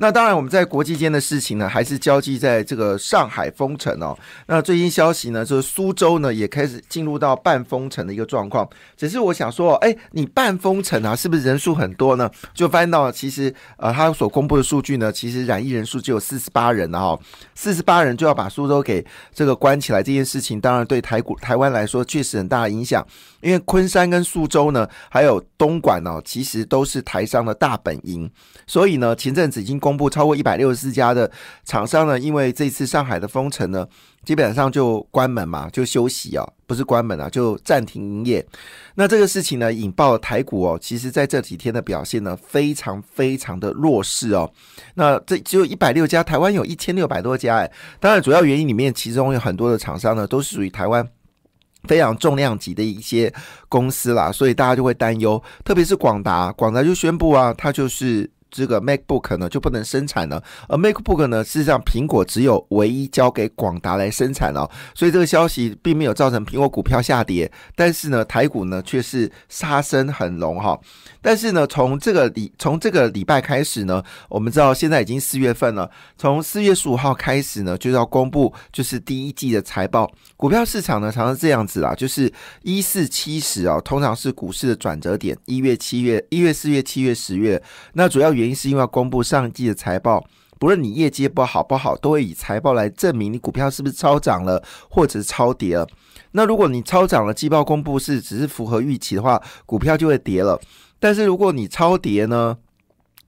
那当然，我们在国际间的事情呢，还是交际在这个上海封城哦。那最新消息呢，就是苏州呢也开始进入到半封城的一个状况。只是我想说，哎，你半封城啊，是不是人数很多呢？就发现到其实呃，他所公布的数据呢，其实染疫人数只有四十八人了哈。四十八人就要把苏州给这个关起来，这件事情当然对台股台湾来说确实很大的影响。因为昆山跟苏州呢，还有东莞呢，其实都是台商的大本营，所以呢，前阵子已经公布超过一百六十四家的厂商呢，因为这次上海的封城呢，基本上就关门嘛，就休息啊，不是关门啊，就暂停营业。那这个事情呢，引爆了台股哦，其实在这几天的表现呢，非常非常的弱势哦。那这只有一百六家，台湾有一千六百多家哎，当然主要原因里面，其中有很多的厂商呢，都是属于台湾。非常重量级的一些公司啦，所以大家就会担忧，特别是广达，广达就宣布啊，它就是这个 MacBook 呢就不能生产了，而 MacBook 呢，事实上苹果只有唯一交给广达来生产哦，所以这个消息并没有造成苹果股票下跌，但是呢，台股呢却是杀声很隆哈。但是呢，从这个礼从这个礼拜开始呢，我们知道现在已经四月份了。从四月十五号开始呢，就要公布就是第一季的财报。股票市场呢，常常这样子啦，就是一四七十啊，通常是股市的转折点。一月、七月、一月、四月、七月、十月，那主要原因是因为要公布上季的财报。不论你业绩不好不好，都会以财报来证明你股票是不是超涨了，或者是超跌了。那如果你超涨了，季报公布是只是符合预期的话，股票就会跌了。但是如果你超跌呢，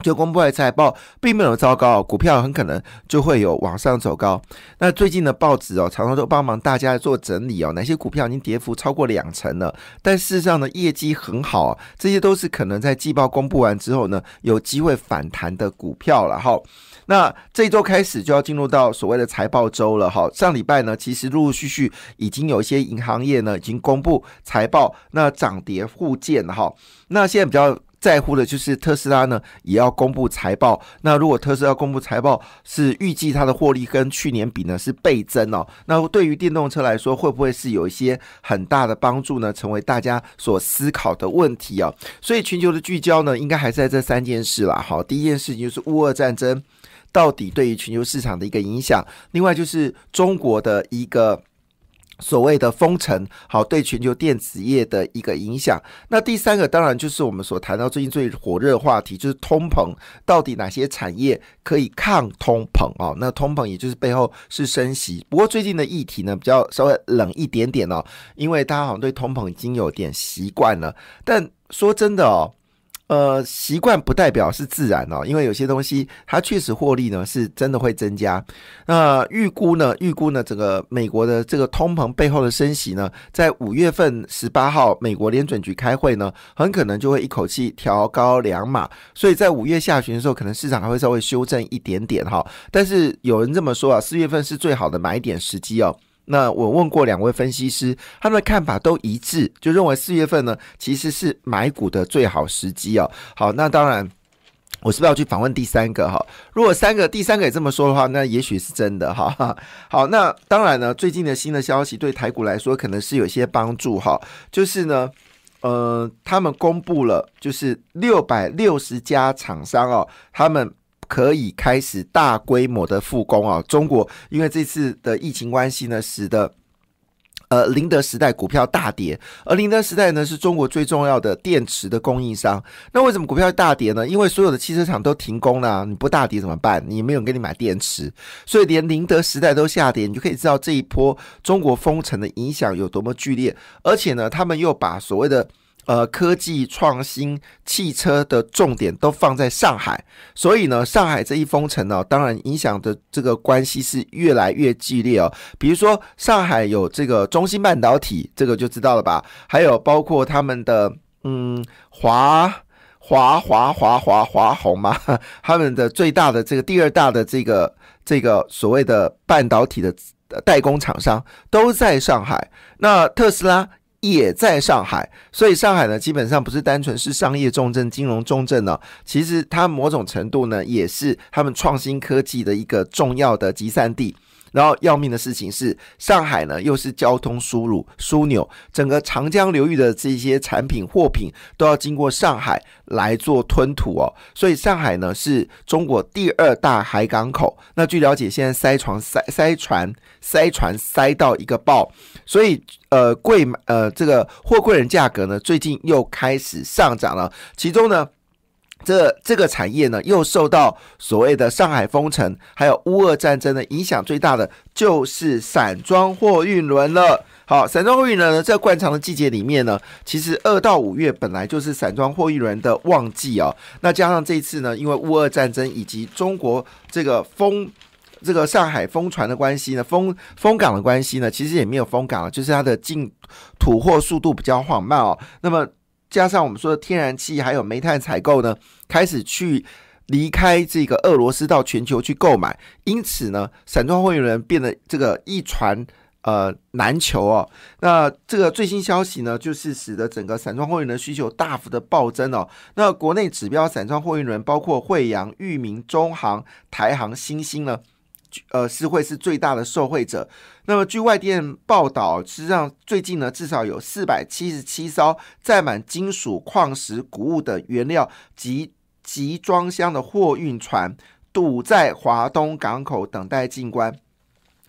就公布的财报并没有糟糕，股票很可能就会有往上走高。那最近的报纸哦，常常都帮忙大家做整理哦，哪些股票已经跌幅超过两成了，但事实上呢，业绩很好，这些都是可能在季报公布完之后呢，有机会反弹的股票了哈。那这一周开始就要进入到所谓的财报周了哈。上礼拜呢，其实陆陆续续已经有一些银行业呢已经公布财报，那涨跌互见哈。那现在比较在乎的就是特斯拉呢也要公布财报。那如果特斯拉公布财报是预计它的获利跟去年比呢是倍增哦，那对于电动车来说会不会是有一些很大的帮助呢？成为大家所思考的问题啊。所以全球的聚焦呢，应该还在这三件事啦。好，第一件事情就是乌俄战争。到底对于全球市场的一个影响，另外就是中国的一个所谓的封城，好对全球电子业的一个影响。那第三个当然就是我们所谈到最近最火热的话题，就是通膨，到底哪些产业可以抗通膨啊？那通膨也就是背后是升息。不过最近的议题呢比较稍微冷一点点哦，因为大家好像对通膨已经有点习惯了。但说真的哦。呃，习惯不代表是自然哦，因为有些东西它确实获利呢，是真的会增加。那预估呢？预估呢？整个美国的这个通膨背后的升息呢，在五月份十八号美国联准局开会呢，很可能就会一口气调高两码。所以在五月下旬的时候，可能市场还会稍微修正一点点哈。但是有人这么说啊，四月份是最好的买点时机哦。那我问过两位分析师，他们的看法都一致，就认为四月份呢其实是买股的最好时机哦。好，那当然，我是不是要去访问第三个哈？如果三个第三个也这么说的话，那也许是真的哈。好，那当然呢，最近的新的消息对台股来说可能是有些帮助哈。就是呢，呃，他们公布了，就是六百六十家厂商哦，他们。可以开始大规模的复工啊！中国因为这次的疫情关系呢，使得呃宁德时代股票大跌，而宁德时代呢是中国最重要的电池的供应商。那为什么股票大跌呢？因为所有的汽车厂都停工了，你不大跌怎么办？你没有给你买电池，所以连宁德时代都下跌，你就可以知道这一波中国封城的影响有多么剧烈。而且呢，他们又把所谓的呃，科技创新汽车的重点都放在上海，所以呢，上海这一封城呢，当然影响的这个关系是越来越剧烈哦。比如说，上海有这个中芯半导体，这个就知道了吧？还有包括他们的嗯华华华华华华虹嘛，他们的最大的这个第二大的这个这个所谓的半导体的代工厂商都在上海。那特斯拉。也在上海，所以上海呢，基本上不是单纯是商业重镇、金融重镇呢，其实它某种程度呢，也是他们创新科技的一个重要的集散地。然后要命的事情是，上海呢又是交通输入枢纽，整个长江流域的这些产品货品都要经过上海来做吞吐哦。所以上海呢是中国第二大海港口。那据了解，现在塞船塞塞船塞船塞到一个爆，所以呃贵呃这个货柜人价格呢最近又开始上涨了。其中呢。这这个产业呢，又受到所谓的上海封城，还有乌俄战争的影响，最大的就是散装货运轮了。好，散装货运轮呢，在惯常的季节里面呢，其实二到五月本来就是散装货运轮的旺季哦。那加上这一次呢，因为乌俄战争以及中国这个封这个上海封船的关系呢，封封港的关系呢，其实也没有封港了，就是它的进土货速度比较缓慢哦。那么加上我们说的天然气还有煤炭采购呢，开始去离开这个俄罗斯到全球去购买，因此呢，散装货运人变得这个一船呃难求哦。那这个最新消息呢，就是使得整个散装货运的需求大幅的暴增哦。那国内指标散装货运人包括惠阳、裕民、中航、台航、新兴呢。呃，是会是最大的受惠者。那么，据外电报道，实际上最近呢，至少有四百七十七艘载满金属、矿石、谷物等原料及集装箱的货运船堵在华东港口等待进关。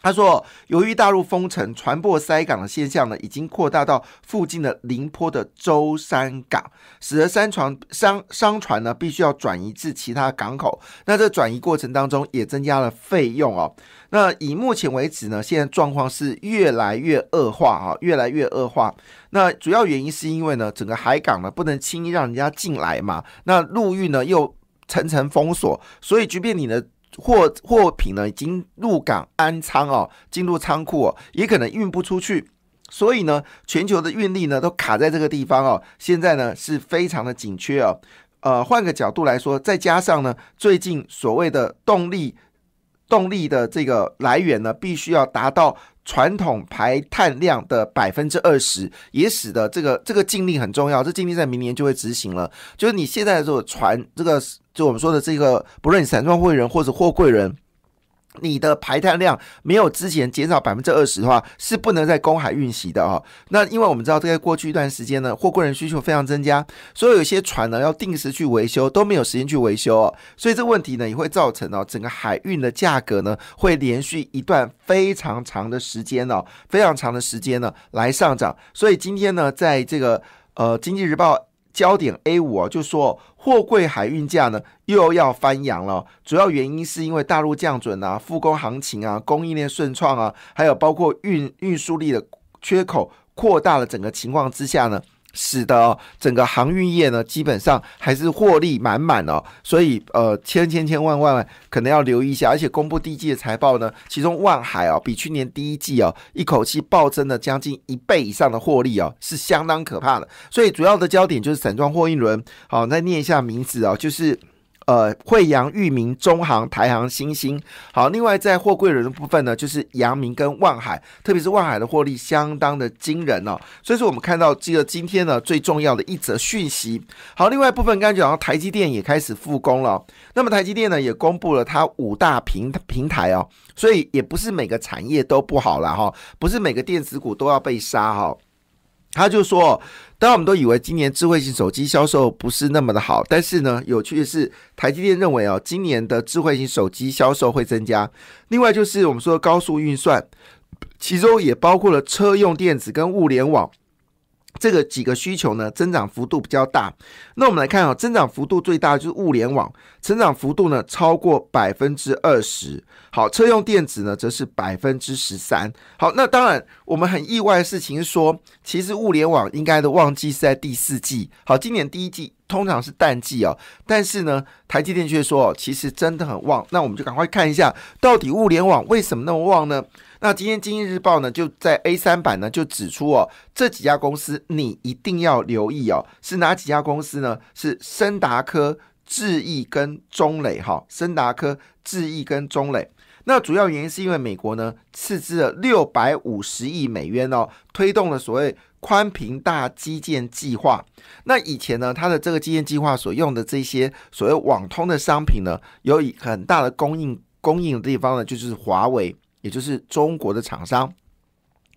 他说，由于大陆封城，船舶塞港的现象呢，已经扩大到附近的宁波的舟山港，使得商船商商船呢必须要转移至其他港口。那这转移过程当中也增加了费用哦。那以目前为止呢，现在状况是越来越恶化啊，越来越恶化。那主要原因是因为呢，整个海港呢不能轻易让人家进来嘛，那陆运呢又层层封锁，所以即便你的。货货品呢已经入港安仓哦，进入仓库哦，也可能运不出去，所以呢，全球的运力呢都卡在这个地方哦，现在呢是非常的紧缺哦。呃，换个角度来说，再加上呢，最近所谓的动力动力的这个来源呢，必须要达到传统排碳量的百分之二十，也使得这个这个禁令很重要。这禁令在明年就会执行了，就是你现在的这个船这个。就我们说的这个，不论你散装货人或者货柜人，你的排碳量没有之前减少百分之二十的话，是不能在公海运行的啊。那因为我们知道，在过去一段时间呢，货柜人需求非常增加，所以有些船呢要定时去维修，都没有时间去维修哦。所以这个问题呢，也会造成哦，整个海运的价格呢，会连续一段非常长的时间哦，非常长的时间呢来上涨。所以今天呢，在这个呃《经济日报》。焦点 A 五啊，就说货柜海运价呢又要翻扬了，主要原因是因为大陆降准啊、复工行情啊、供应链顺畅啊，还有包括运运输力的缺口扩大了整个情况之下呢。使得整个航运业呢，基本上还是获利满满哦，所以呃，千千千万万万可能要留意一下，而且公布第一季的财报呢，其中万海哦，比去年第一季哦，一口气暴增了将近一倍以上的获利哦，是相当可怕的。所以主要的焦点就是散装货运轮，好，再念一下名字哦，就是。呃，惠阳、裕民、中航、台航、新兴，好。另外，在货柜轮的部分呢，就是阳明跟万海，特别是万海的获利相当的惊人哦。所以说，我们看到这个今天呢最重要的一则讯息。好，另外部分刚才讲到台积电也开始复工了。那么台积电呢也公布了它五大平平台哦，所以也不是每个产业都不好了哈，不是每个电子股都要被杀哈。他就说，当然我们都以为今年智慧型手机销售不是那么的好，但是呢，有趣的是，台积电认为哦，今年的智慧型手机销售会增加。另外就是我们说高速运算，其中也包括了车用电子跟物联网。这个几个需求呢，增长幅度比较大。那我们来看啊，增长幅度最大就是物联网，成长幅度呢超过百分之二十。好，车用电子呢则是百分之十三。好，那当然我们很意外的事情是说，其实物联网应该的旺季是在第四季。好，今年第一季通常是淡季哦，但是呢，台积电却说其实真的很旺。那我们就赶快看一下，到底物联网为什么那么旺呢？那今天《经济日报》呢，就在 A 三版呢就指出哦，这几家公司你一定要留意哦，是哪几家公司呢？是森达科、智毅跟中磊哈，森达科、智毅跟中磊。那主要原因是因为美国呢斥资了六百五十亿美元哦，推动了所谓宽频大基建计划。那以前呢，它的这个基建计划所用的这些所谓网通的商品呢，有以很大的供应供应的地方呢，就是华为，也就是中国的厂商。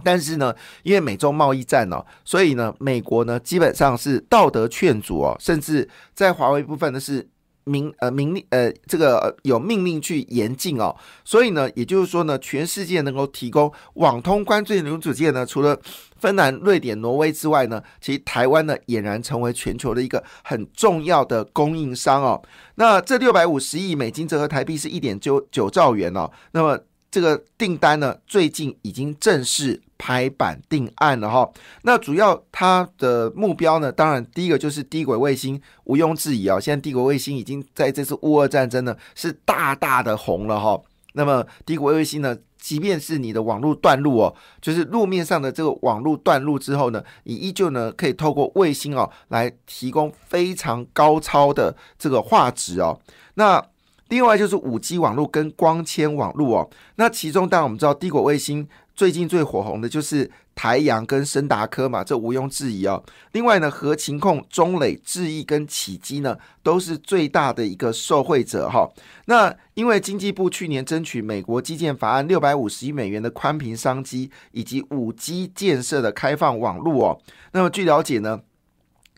但是呢，因为美洲贸易战哦，所以呢，美国呢基本上是道德劝阻哦，甚至在华为部分呢是明呃明令呃这个有命令去严禁哦。所以呢，也就是说呢，全世界能够提供网通关税零组件呢，除了芬兰、瑞典、挪威之外呢，其实台湾呢俨然成为全球的一个很重要的供应商哦。那这六百五十亿美金折合台币是一点九九兆元哦。那么这个订单呢，最近已经正式拍板定案了哈。那主要它的目标呢，当然第一个就是低轨卫星，毋庸置疑啊。现在低轨卫星已经在这次乌俄战争呢是大大的红了哈。那么低轨卫星呢，即便是你的网络断路哦，就是路面上的这个网络断路之后呢，你依旧呢可以透过卫星哦来提供非常高超的这个画质哦。那另外就是五 G 网络跟光纤网络哦，那其中当然我们知道低轨卫星最近最火红的就是台阳跟深达科嘛，这毋庸置疑哦。另外呢，核情控、中磊、智毅跟启基呢，都是最大的一个受惠者哈。那因为经济部去年争取美国基建法案六百五十亿美元的宽频商机，以及五 G 建设的开放网络哦。那么据了解呢？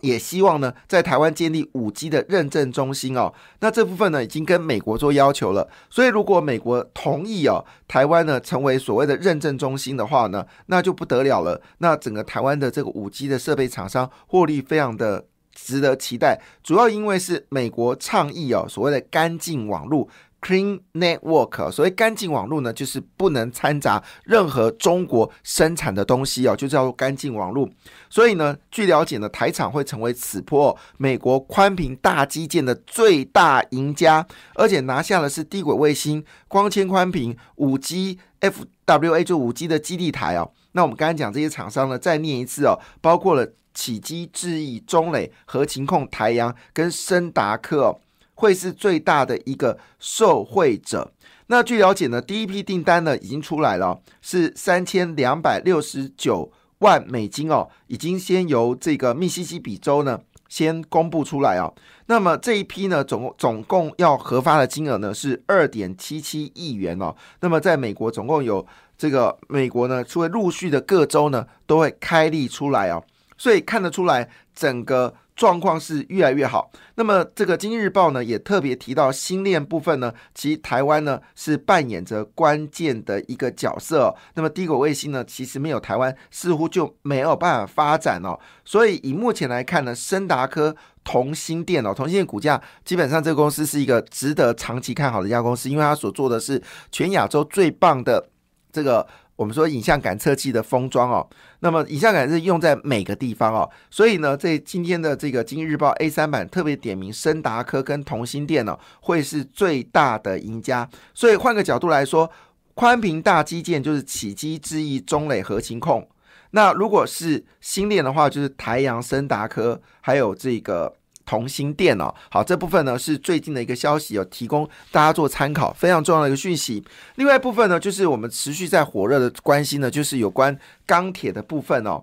也希望呢，在台湾建立五 G 的认证中心哦。那这部分呢，已经跟美国做要求了。所以，如果美国同意哦，台湾呢成为所谓的认证中心的话呢，那就不得了了。那整个台湾的这个五 G 的设备厂商获利非常的值得期待。主要因为是美国倡议哦，所谓的干净网络。Clean Network，所谓干净网络呢，就是不能掺杂任何中国生产的东西哦，就叫做干净网络。所以呢，据了解呢，台厂会成为此波美国宽频大基建的最大赢家，而且拿下的是低轨卫星、光纤宽频、五 G FWA 就五 G 的基地台哦。那我们刚才讲这些厂商呢，再念一次哦，包括了启基、智毅、中磊、核情控、台阳跟深达克。会是最大的一个受惠者。那据了解呢，第一批订单呢已经出来了，是三千两百六十九万美金哦，已经先由这个密西西比州呢先公布出来哦。那么这一批呢，总总共要核发的金额呢是二点七七亿元哦。那么在美国总共有这个美国呢，会陆续的各州呢都会开立出来哦，所以看得出来整个。状况是越来越好。那么这个《经济日报》呢，也特别提到新链部分呢，其实台湾呢是扮演着关键的一个角色。那么低轨卫星呢，其实没有台湾似乎就没有办法发展哦。所以以目前来看呢，深达科、同心电哦，同心电股价基本上这个公司是一个值得长期看好的一家公司，因为它所做的是全亚洲最棒的这个。我们说影像感测器的封装哦，那么影像感是用在每个地方哦，所以呢，在今天的这个《经济日报》A 三版特别点名，深达科跟同心电呢会是最大的赢家。所以换个角度来说，宽屏大基建就是起基之一，中磊核心控。那如果是新链的话，就是台阳、深达科，还有这个。同心电脑，好，这部分呢是最近的一个消息，有提供大家做参考，非常重要的一个讯息。另外一部分呢，就是我们持续在火热的关心呢，就是有关钢铁的部分哦。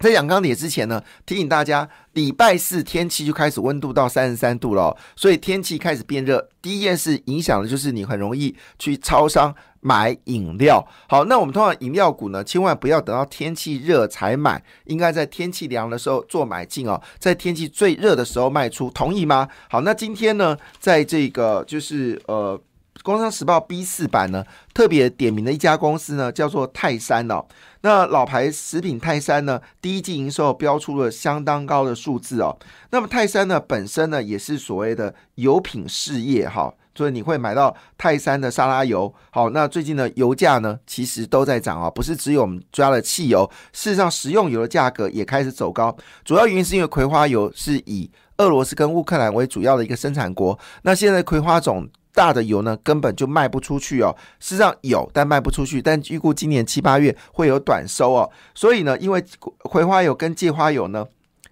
在讲钢铁之前呢，提醒大家，礼拜四天气就开始温度到三十三度了，所以天气开始变热，第一件事影响的就是你很容易去超商买饮料。好，那我们通常饮料股呢，千万不要等到天气热才买，应该在天气凉的时候做买进哦，在天气最热的时候卖出，同意吗？好，那今天呢，在这个就是呃。《工商时报》B 四版呢，特别点名的一家公司呢，叫做泰山哦。那老牌食品泰山呢，第一季营收标出了相当高的数字哦。那么泰山呢，本身呢，也是所谓的油品事业哈，所以你会买到泰山的沙拉油。好，那最近的油价呢，其实都在涨啊，不是只有我们抓的汽油，事实上食用油的价格也开始走高。主要原因是因为葵花油是以俄罗斯跟乌克兰为主要的一个生产国，那现在葵花种。大的油呢，根本就卖不出去哦。事实上有，但卖不出去。但预估今年七八月会有短收哦。所以呢，因为葵花油跟芥花油呢，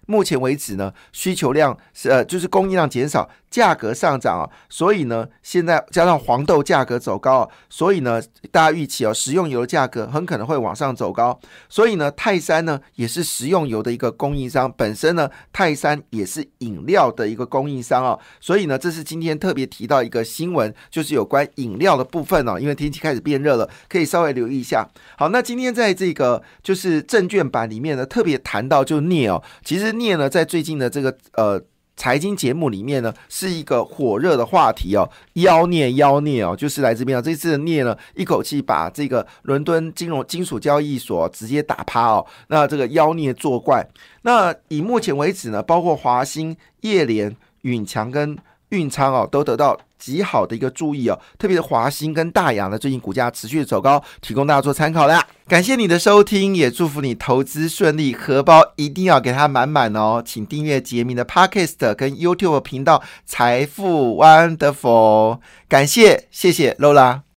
目前为止呢，需求量是呃，就是供应量减少，价格上涨啊，所以呢，现在加上黄豆价格走高，所以呢，大家预期哦，食用油的价格很可能会往上走高。所以呢，泰山呢也是食用油的一个供应商，本身呢，泰山也是饮料的一个供应商哦。所以呢，这是今天特别提到一个新闻，就是有关饮料的部分哦。因为天气开始变热了，可以稍微留意一下。好，那今天在这个就是证券版里面呢，特别谈到就镍哦，其实镍呢在最近的这个呃。财经节目里面呢，是一个火热的话题哦，妖孽妖孽哦，就是来这边啊。这次的孽呢，一口气把这个伦敦金融金属交易所直接打趴哦。那这个妖孽作怪，那以目前为止呢，包括华兴、叶联、允强跟运仓哦，都得到。极好的一个注意哦，特别是华兴跟大洋呢，最近股价持续走高，提供大家做参考啦。感谢你的收听，也祝福你投资顺利，荷包一定要给它满满哦。请订阅杰明的 Podcast 跟 YouTube 频道财富 Wonderful，感谢谢谢 Lola。